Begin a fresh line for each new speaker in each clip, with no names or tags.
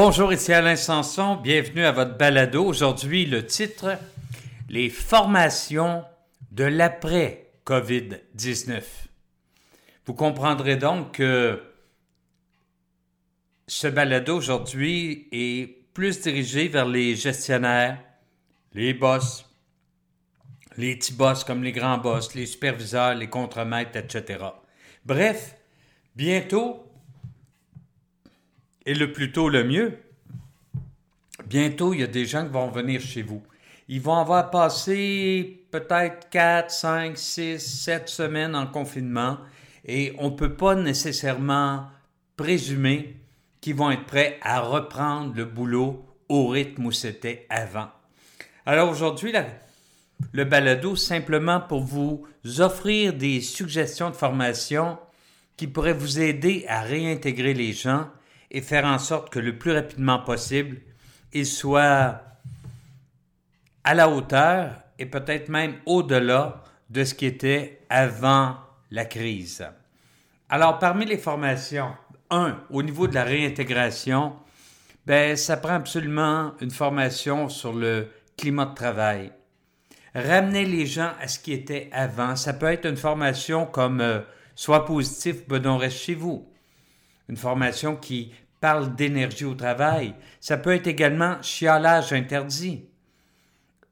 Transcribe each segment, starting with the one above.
Bonjour, ici Alain Sanson. Bienvenue à votre balado. Aujourd'hui, le titre Les formations de l'après-COVID-19. Vous comprendrez donc que ce balado aujourd'hui est plus dirigé vers les gestionnaires, les boss, les petits boss comme les grands boss, les superviseurs, les contremaîtres, etc. Bref, bientôt, et le plus tôt le mieux. Bientôt, il y a des gens qui vont venir chez vous. Ils vont avoir passé peut-être 4, 5, 6, 7 semaines en confinement et on ne peut pas nécessairement présumer qu'ils vont être prêts à reprendre le boulot au rythme où c'était avant. Alors aujourd'hui, le balado, simplement pour vous offrir des suggestions de formation qui pourraient vous aider à réintégrer les gens et faire en sorte que le plus rapidement possible, il soit à la hauteur et peut-être même au-delà de ce qui était avant la crise. Alors, parmi les formations, un, au niveau de la réintégration, ben, ça prend absolument une formation sur le climat de travail. Ramener les gens à ce qui était avant. Ça peut être une formation comme euh, Sois positif, ben reste chez vous une formation qui parle d'énergie au travail. Ça peut être également chiolage interdit.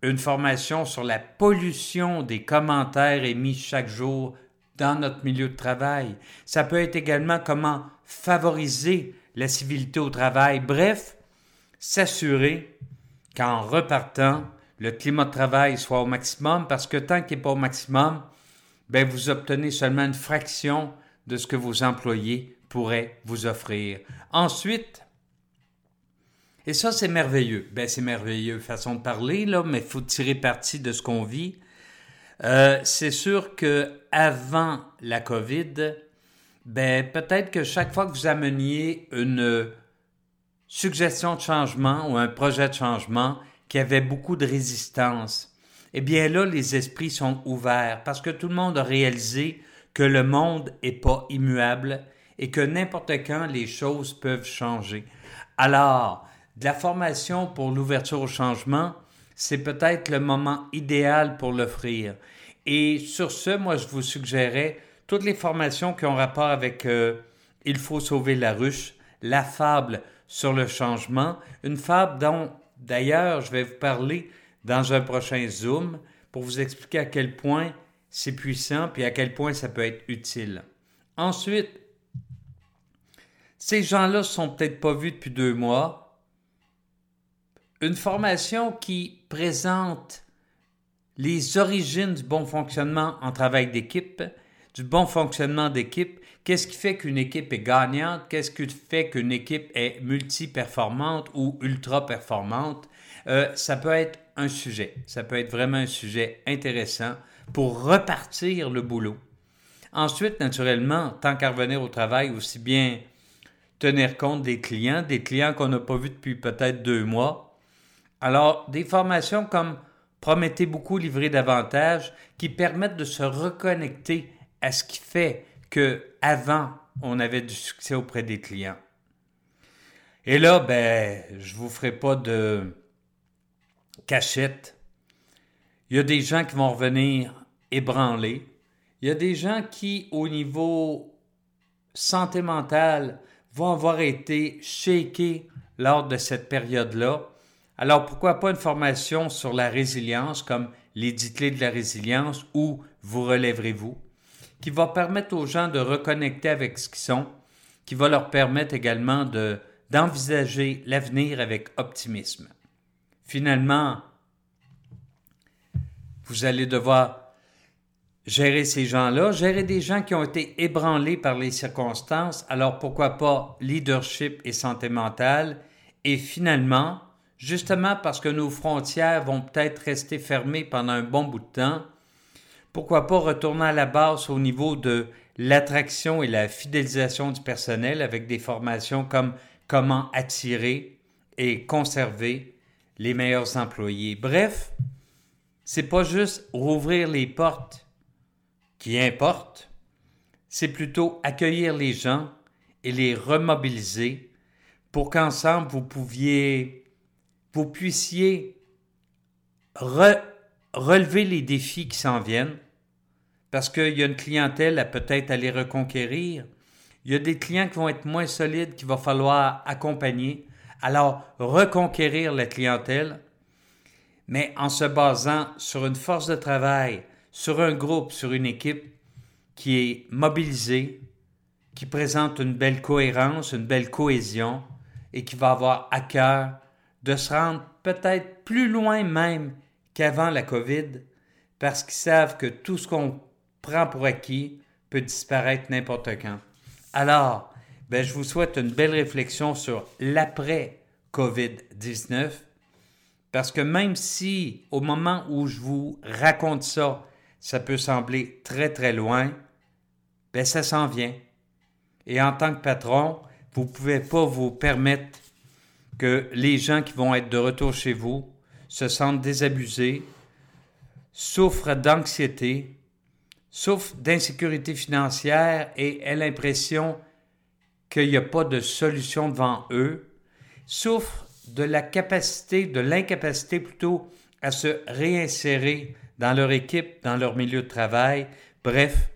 Une formation sur la pollution des commentaires émis chaque jour dans notre milieu de travail. Ça peut être également comment favoriser la civilité au travail. Bref, s'assurer qu'en repartant, le climat de travail soit au maximum parce que tant qu'il n'est pas au maximum, ben vous obtenez seulement une fraction de ce que vos employés pourrait vous offrir. Ensuite, et ça c'est merveilleux, ben c'est merveilleux façon de parler là, mais il faut tirer parti de ce qu'on vit. Euh, c'est sûr que avant la COVID, ben peut-être que chaque fois que vous ameniez une suggestion de changement ou un projet de changement qui avait beaucoup de résistance, eh bien là les esprits sont ouverts parce que tout le monde a réalisé que le monde n'est pas immuable et que n'importe quand les choses peuvent changer. Alors, de la formation pour l'ouverture au changement, c'est peut-être le moment idéal pour l'offrir. Et sur ce, moi, je vous suggérais toutes les formations qui ont rapport avec euh, Il faut sauver la ruche, la fable sur le changement, une fable dont, d'ailleurs, je vais vous parler dans un prochain Zoom pour vous expliquer à quel point c'est puissant puis à quel point ça peut être utile. Ensuite, ces gens-là sont peut-être pas vus depuis deux mois. Une formation qui présente les origines du bon fonctionnement en travail d'équipe, du bon fonctionnement d'équipe, qu'est-ce qui fait qu'une équipe est gagnante, qu'est-ce qui fait qu'une équipe est multi-performante ou ultra-performante? Euh, ça peut être un sujet, ça peut être vraiment un sujet intéressant pour repartir le boulot. Ensuite, naturellement, tant qu'à revenir au travail, aussi bien tenir compte des clients, des clients qu'on n'a pas vus depuis peut-être deux mois. Alors, des formations comme Promettez beaucoup, livrer davantage, qui permettent de se reconnecter à ce qui fait que avant on avait du succès auprès des clients. Et là, ben, je vous ferai pas de cachette. Il y a des gens qui vont revenir ébranlés. Il y a des gens qui, au niveau santé mentale, vont avoir été shakés lors de cette période-là. Alors pourquoi pas une formation sur la résilience comme les dix clés de la résilience ou vous relèverez-vous, qui va permettre aux gens de reconnecter avec ce qu'ils sont, qui va leur permettre également de, d'envisager l'avenir avec optimisme. Finalement, vous allez devoir gérer ces gens-là, gérer des gens qui ont été ébranlés par les circonstances, alors pourquoi pas leadership et santé mentale, et finalement, justement parce que nos frontières vont peut-être rester fermées pendant un bon bout de temps, pourquoi pas retourner à la base au niveau de l'attraction et la fidélisation du personnel avec des formations comme comment attirer et conserver les meilleurs employés. Bref, c'est pas juste rouvrir les portes qui importe, c'est plutôt accueillir les gens et les remobiliser pour qu'ensemble vous pouviez, vous puissiez relever les défis qui s'en viennent, parce qu'il y a une clientèle à peut-être aller reconquérir. Il y a des clients qui vont être moins solides qu'il va falloir accompagner. Alors, reconquérir la clientèle, mais en se basant sur une force de travail, sur un groupe, sur une équipe qui est mobilisée, qui présente une belle cohérence, une belle cohésion et qui va avoir à cœur de se rendre peut-être plus loin même qu'avant la COVID parce qu'ils savent que tout ce qu'on prend pour acquis peut disparaître n'importe quand. Alors, ben, je vous souhaite une belle réflexion sur l'après-COVID-19 parce que même si au moment où je vous raconte ça, ça peut sembler très très loin, ben ça s'en vient. Et en tant que patron, vous ne pouvez pas vous permettre que les gens qui vont être de retour chez vous se sentent désabusés, souffrent d'anxiété, souffrent d'insécurité financière et aient l'impression qu'il n'y a pas de solution devant eux, souffrent de la capacité, de l'incapacité plutôt à se réinsérer dans leur équipe, dans leur milieu de travail. Bref,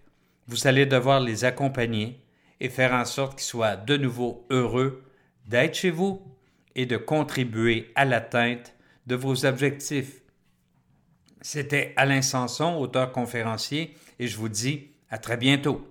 vous allez devoir les accompagner et faire en sorte qu'ils soient de nouveau heureux d'être chez vous et de contribuer à l'atteinte de vos objectifs. C'était Alain Sanson, auteur conférencier, et je vous dis à très bientôt.